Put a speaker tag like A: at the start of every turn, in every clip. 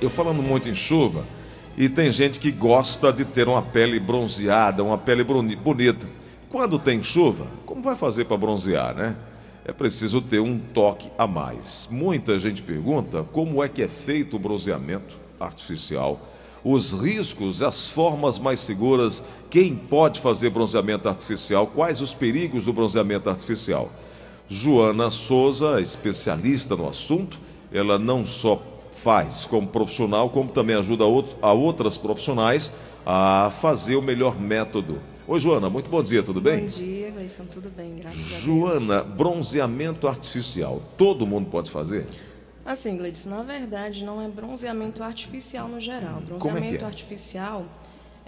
A: Eu falando muito em chuva, e tem gente que gosta de ter uma pele bronzeada, uma pele bonita. Quando tem chuva, como vai fazer para bronzear, né? É preciso ter um toque a mais. Muita gente pergunta como é que é feito o bronzeamento artificial, os riscos, as formas mais seguras, quem pode fazer bronzeamento artificial, quais os perigos do bronzeamento artificial. Joana Souza, especialista no assunto, ela não só faz como profissional, como também ajuda a outras profissionais a fazer o melhor método. Oi, Joana, muito bom dia, tudo bem?
B: Bom dia, Gleison, tudo bem, graças
A: Joana, a Deus. Joana, bronzeamento artificial, todo mundo pode fazer?
B: Assim, Gleison, na verdade não é bronzeamento artificial no geral. Bronzeamento
A: é é?
B: artificial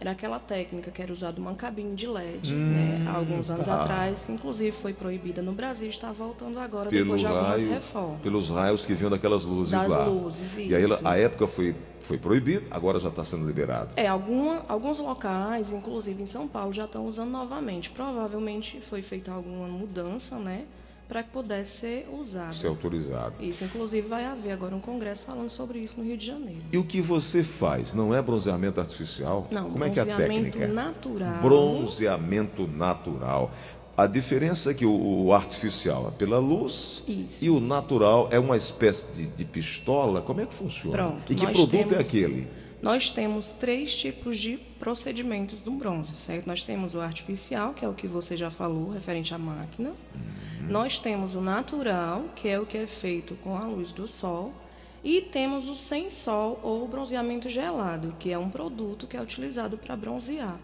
B: era aquela técnica que era usada uma cabine de LED, hum, né, há alguns anos tá. atrás, que inclusive foi proibida no Brasil está voltando agora Pelo depois de algumas raio, reformas.
A: Pelos raios que vinham daquelas luzes
B: das
A: lá.
B: Das luzes, isso.
A: E aí a época foi, foi proibido, agora já está sendo liberado.
B: É, alguma, alguns locais, inclusive em São Paulo, já estão usando novamente. Provavelmente foi feita alguma mudança, né? Para que pudesse ser usado.
A: Ser autorizado.
B: Isso, inclusive vai haver agora um congresso falando sobre isso no Rio de Janeiro.
A: E o que você faz? Não é bronzeamento artificial?
B: Não,
A: Como
B: é que é a
A: técnica?
B: natural.
A: Bronzeamento natural. A diferença é que o, o artificial é pela luz
B: Isso.
A: e o natural é uma espécie de, de pistola. Como é que funciona?
B: Pronto,
A: e que produto é
B: temos...
A: é aquele?
B: Nós temos três tipos de procedimentos do bronze, certo? Nós temos o artificial, que é o que você já falou, referente à máquina. Uhum. Nós temos o natural, que é o que é feito com a luz do sol. E temos o sem sol ou bronzeamento gelado, que é um produto que é utilizado para bronzear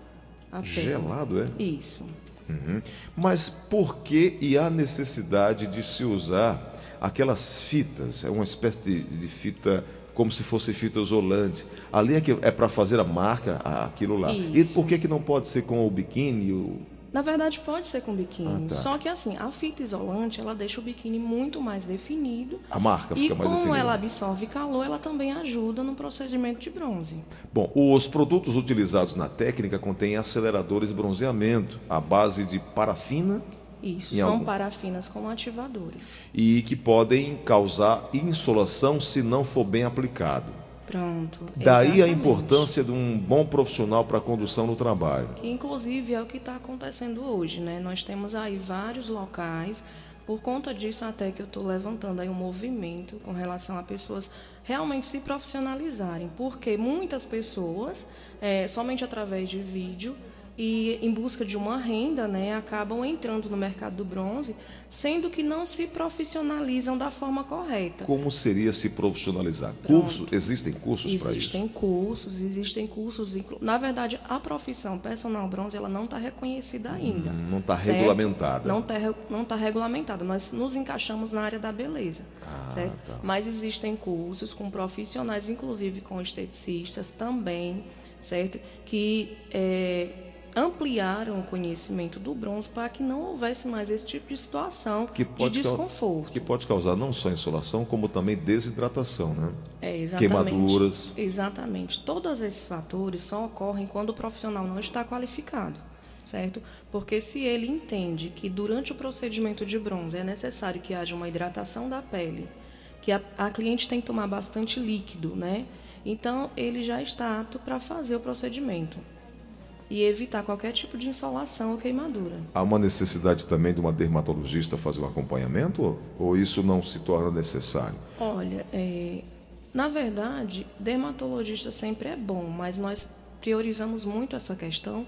B: a pele.
A: Gelado, é?
B: Isso.
A: Uhum. Mas por que e a necessidade de se usar aquelas fitas? É uma espécie de, de fita como se fosse fita isolante. Ali é, que é para fazer a marca, aquilo lá.
B: Isso.
A: E por que, que não pode ser com o biquíni? O...
B: Na verdade, pode ser com biquíni.
A: Ah, tá.
B: Só que assim, a fita isolante, ela deixa o biquíni muito mais definido.
A: A marca fica
B: mais
A: definida.
B: E como ela absorve calor, ela também ajuda no procedimento de bronze.
A: Bom, os produtos utilizados na técnica contêm aceleradores de bronzeamento à base de parafina
B: isso, são algum... parafinas como ativadores.
A: E que podem causar insolação se não for bem aplicado.
B: Pronto.
A: Daí
B: exatamente.
A: a importância de um bom profissional para a condução do trabalho.
B: Que inclusive é o que está acontecendo hoje, né? Nós temos aí vários locais. Por conta disso, até que eu estou levantando aí um movimento com relação a pessoas realmente se profissionalizarem, porque muitas pessoas, é, somente através de vídeo, e em busca de uma renda, né, acabam entrando no mercado do bronze, sendo que não se profissionalizam da forma correta.
A: Como seria se profissionalizar? Cursos, existem cursos
B: para
A: isso?
B: Existem cursos, existem cursos. Na verdade, a profissão personal bronze ela não está reconhecida ainda.
A: Hum, não está regulamentada.
B: Não está não tá regulamentada. Nós nos encaixamos na área da beleza,
A: ah,
B: certo?
A: Tá.
B: Mas existem cursos com profissionais, inclusive com esteticistas também, certo? Que é, ampliaram o conhecimento do bronze para que não houvesse mais esse tipo de situação de desconforto.
A: Que pode causar não só insolação, como também desidratação, né?
B: É, exatamente.
A: Queimaduras.
B: Exatamente. Todos esses fatores só ocorrem quando o profissional não está qualificado, certo? Porque se ele entende que durante o procedimento de bronze é necessário que haja uma hidratação da pele, que a, a cliente tem que tomar bastante líquido, né? Então ele já está apto para fazer o procedimento e evitar qualquer tipo de insolação ou queimadura.
A: Há uma necessidade também de uma dermatologista fazer um acompanhamento ou isso não se torna necessário?
B: Olha, é, na verdade, dermatologista sempre é bom, mas nós priorizamos muito essa questão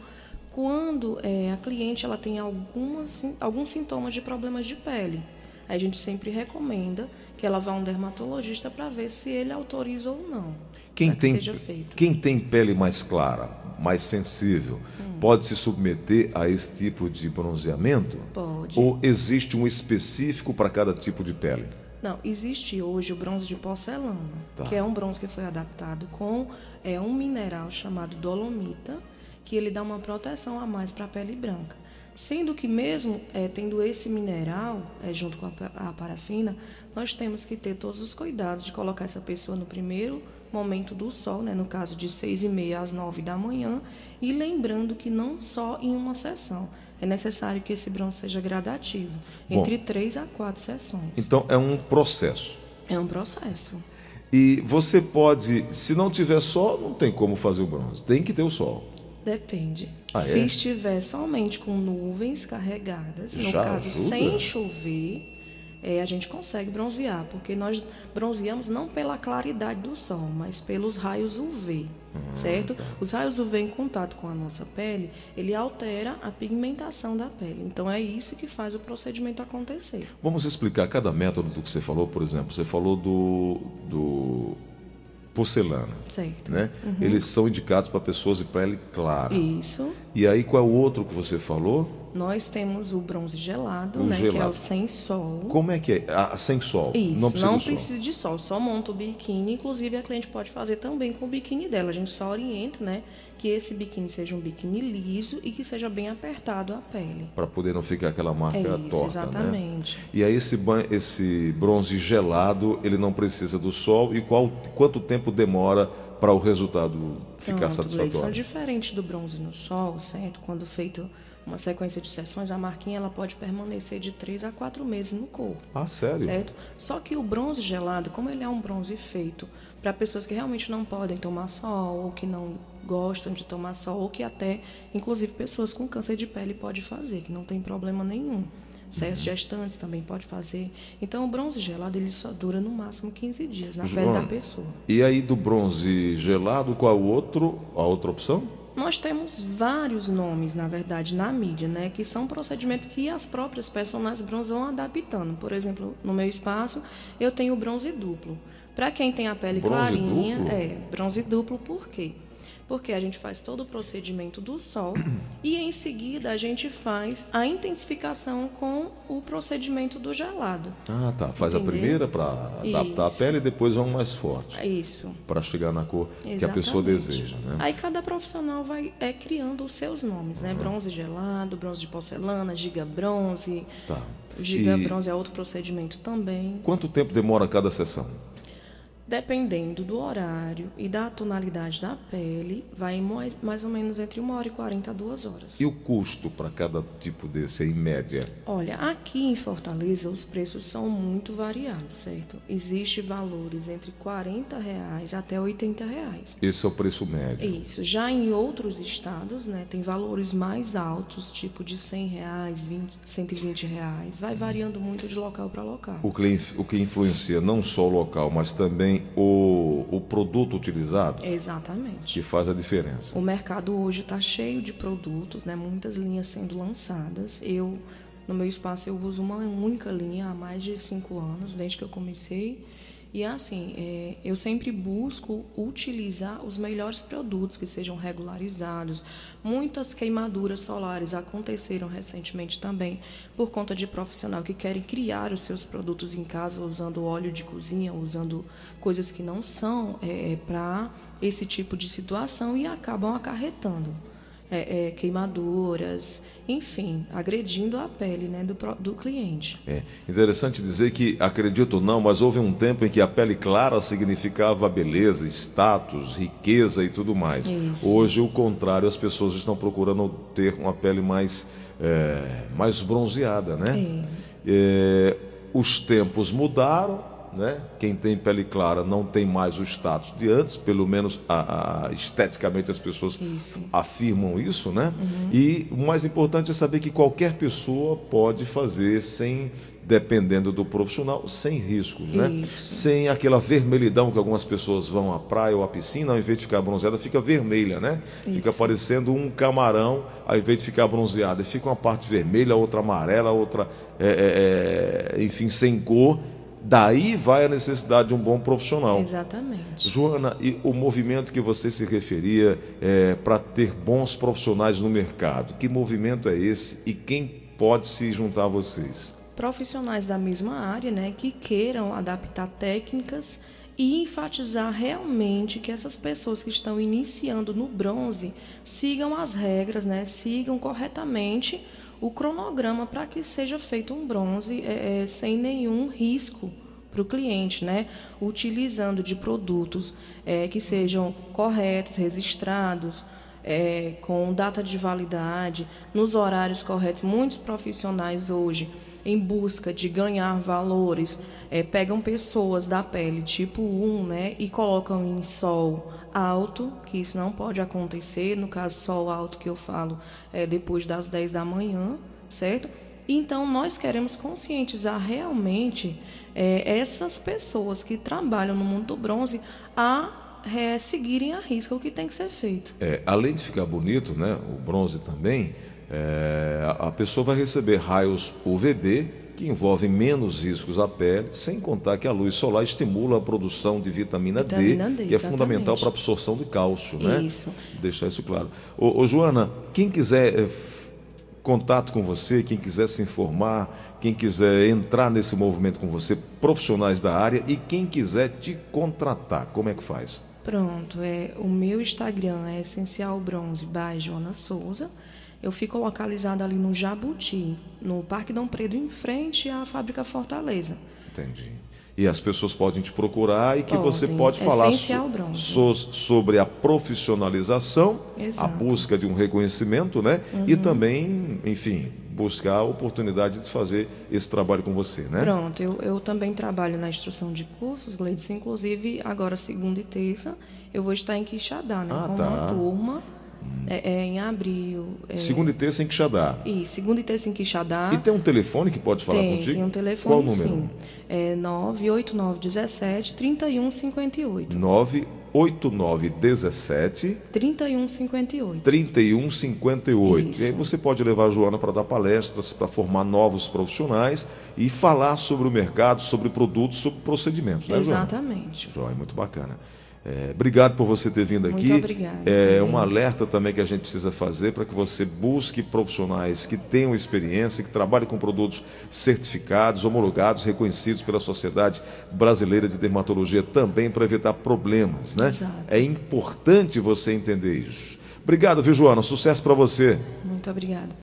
B: quando é, a cliente ela tem algumas, alguns sintomas de problemas de pele. A gente sempre recomenda que ela vá a um dermatologista para ver se ele autoriza ou não.
A: Quem tem,
B: que seja feito.
A: quem tem pele mais clara, mais sensível, hum. pode se submeter a esse tipo de bronzeamento?
B: Pode.
A: Ou existe um específico para cada tipo de pele?
B: Não, existe hoje o bronze de porcelana, tá. que é um bronze que foi adaptado com é, um mineral chamado dolomita, que ele dá uma proteção a mais para a pele branca. Sendo que mesmo é, tendo esse mineral é, junto com a, a parafina, nós temos que ter todos os cuidados de colocar essa pessoa no primeiro momento do sol, né, no caso de 6 e meia às 9 da manhã, e lembrando que não só em uma sessão. É necessário que esse bronze seja gradativo,
A: Bom,
B: entre 3 a 4 sessões.
A: Então é um processo.
B: É um processo.
A: E você pode, se não tiver sol, não tem como fazer o bronze. Tem que ter o sol.
B: Depende.
A: Ah,
B: se
A: é?
B: estiver somente com nuvens carregadas, no
A: Já
B: caso
A: ajuda?
B: sem chover, é, a gente consegue bronzear, porque nós bronzeamos não pela claridade do sol, mas pelos raios UV,
A: Ah,
B: certo?
A: tá.
B: Os raios UV em contato com a nossa pele, ele altera a pigmentação da pele. Então é isso que faz o procedimento acontecer.
A: Vamos explicar cada método do que você falou, por exemplo. Você falou do, do porcelana,
B: Certo?
A: né? Eles são indicados para pessoas de pele clara.
B: Isso.
A: E aí qual é o outro que você falou?
B: Nós temos o bronze gelado,
A: O
B: né? Que é
A: gelado.
B: o sem sol.
A: Como é que é? Ah, sem sol.
B: Isso,
A: não precisa
B: não
A: sol.
B: precisa de sol, só monta o biquíni. Inclusive, a cliente pode fazer também com o biquíni dela. A gente só orienta, né, que esse biquíni seja um biquíni liso e que seja bem apertado a pele.
A: Para poder não ficar aquela marca
B: É isso,
A: torta, né?
B: exatamente.
A: E aí esse, esse bronze gelado, ele não precisa do sol e qual, quanto tempo demora para o resultado ficar
B: Pronto,
A: satisfatório?
B: diferente do bronze no sol, certo? Quando feito uma sequência de sessões, a marquinha ela pode permanecer de 3 a 4 meses no corpo.
A: Ah, sério?
B: certo? Só que o bronze gelado, como ele é um bronze feito para pessoas que realmente não podem tomar sol ou que não gostam de tomar sol ou que até, inclusive, pessoas com câncer de pele pode fazer, que não tem problema nenhum. Certo? Gestantes também pode fazer. Então, o bronze gelado ele só dura no máximo 15 dias na pele
A: Joana,
B: da pessoa.
A: E aí do bronze gelado, qual é o outro, a outra opção?
B: Nós temos vários nomes, na verdade, na mídia, né? Que são procedimentos que as próprias personagens bronze vão adaptando. Por exemplo, no meu espaço, eu tenho o bronze duplo. Para quem tem a pele
A: Bronze
B: clarinha,
A: duplo?
B: é bronze duplo, por quê? Porque a gente faz todo o procedimento do sol e em seguida a gente faz a intensificação com o procedimento do gelado.
A: Ah, tá. Faz a
B: Entendeu?
A: primeira para adaptar
B: Isso.
A: a pele e depois vão mais forte.
B: É isso.
A: Para chegar na cor que a pessoa
B: Exatamente.
A: deseja, né?
B: Aí cada profissional vai é, criando os seus nomes, né? Bronze gelado, bronze de porcelana, giga bronze.
A: Tá.
B: Giga
A: E-
B: bronze é outro procedimento também.
A: Quanto tempo demora cada sessão?
B: Dependendo do horário e da tonalidade da pele, vai mais, mais ou menos entre 1 hora e 40 a 2 horas.
A: E o custo para cada tipo desse, em média?
B: Olha, aqui em Fortaleza os preços são muito variados, certo? Existem valores entre 40 reais até 80 reais.
A: Esse é o preço médio.
B: Isso. Já em outros estados, né, tem valores mais altos, tipo de 100 reais, 20, 120 reais. Vai variando muito de local para local.
A: O que, o que influencia não só o local, mas também o, o produto utilizado,
B: Exatamente.
A: que faz a diferença.
B: O mercado hoje está cheio de produtos, né, muitas linhas sendo lançadas. Eu, no meu espaço, eu uso uma única linha há mais de cinco anos, desde que eu comecei. E assim, é, eu sempre busco utilizar os melhores produtos que sejam regularizados. Muitas queimaduras solares aconteceram recentemente também por conta de profissional que querem criar os seus produtos em casa usando óleo de cozinha, usando coisas que não são para esse tipo de situação e acabam acarretando é, é, queimaduras, enfim, agredindo a pele né, do, do cliente.
A: É interessante dizer que, acredito ou não, mas houve um tempo em que a pele clara significava beleza, status, riqueza e tudo mais.
B: Isso.
A: Hoje, o contrário, as pessoas estão procurando ter uma pele mais, é, mais bronzeada, né? É, os tempos mudaram, né? Quem tem pele clara não tem mais o status de antes, pelo menos a- a- esteticamente as pessoas
B: Isso.
A: afirmam isso, né? E o mais importante é saber que qualquer pessoa pode fazer sem dependendo do profissional, sem riscos, né?
B: Isso.
A: Sem aquela vermelhidão que algumas pessoas vão à praia ou à piscina, ao invés de ficar bronzeada, fica vermelha, né? Fica
B: Isso.
A: parecendo um camarão, ao invés de ficar bronzeada. Fica uma parte vermelha, outra amarela, outra, é, é, é, enfim, sem cor. Daí vai a necessidade de um bom profissional.
B: Exatamente.
A: Joana, e o movimento que você se referia é, para ter bons profissionais no mercado, que movimento é esse e quem pode se juntar a vocês?
B: Profissionais da mesma área, né, que queiram adaptar técnicas e enfatizar realmente que essas pessoas que estão iniciando no bronze sigam as regras, né, sigam corretamente o cronograma para que seja feito um bronze é, é, sem nenhum risco para o cliente, né? Utilizando de produtos é, que sejam corretos, registrados, é, com data de validade, nos horários corretos. Muitos profissionais hoje em busca de ganhar valores, é, pegam pessoas da pele tipo 1, né, e colocam em sol alto, que isso não pode acontecer, no caso sol alto que eu falo é depois das 10 da manhã, certo? Então nós queremos conscientizar realmente é, essas pessoas que trabalham no mundo do bronze a é, seguirem a risca o que tem que ser feito.
A: É, além de ficar bonito, né, o bronze também, é, a pessoa vai receber raios UVB que envolvem menos riscos à pele, sem contar que a luz solar estimula a produção de vitamina, vitamina D, D, que é fundamental para a absorção de cálcio, né?
B: Isso.
A: Deixar isso claro. Ô, ô Joana, quem quiser é, contato com você, quem quiser se informar, quem quiser entrar nesse movimento com você, profissionais da área e quem quiser te contratar, como é que faz?
B: Pronto, é, o meu Instagram é Essencial Bronze by Joana Souza. Eu fico localizada ali no Jabuti, no Parque Dom Pedro, em frente à Fábrica Fortaleza.
A: Entendi. E as pessoas podem te procurar e que podem. você pode falar so, so, sobre a profissionalização, Exato. a busca de um reconhecimento, né? Uhum. E também, enfim, buscar a oportunidade de fazer esse trabalho com você, né?
B: Pronto, eu, eu também trabalho na instrução de cursos, Gleides, inclusive agora segunda e terça eu vou estar em Quixadá, né? Ah, com tá. uma turma é, é, em abril. É...
A: Segunda e terça em Quixadá.
B: E segunda e terça em Quixadá.
A: E tem um telefone que pode falar
B: tem,
A: contigo?
B: Tem um telefone, Qual o número? sim. É 98917 3158.
A: 98917
B: 3158.
A: 3158. Isso. E aí você pode levar a Joana para dar palestras, para formar novos profissionais e falar sobre o mercado, sobre produtos, sobre procedimentos, né,
B: Exatamente.
A: Joana? Joia, muito bacana. É, obrigado por você ter vindo aqui.
B: Muito obrigada.
A: É um alerta também que a gente precisa fazer para que você busque profissionais que tenham experiência, que trabalhem com produtos certificados, homologados, reconhecidos pela Sociedade Brasileira de Dermatologia também para evitar problemas, né?
B: Exato.
A: É importante você entender isso. Obrigado, viu, Joana? Sucesso para você.
B: Muito obrigada.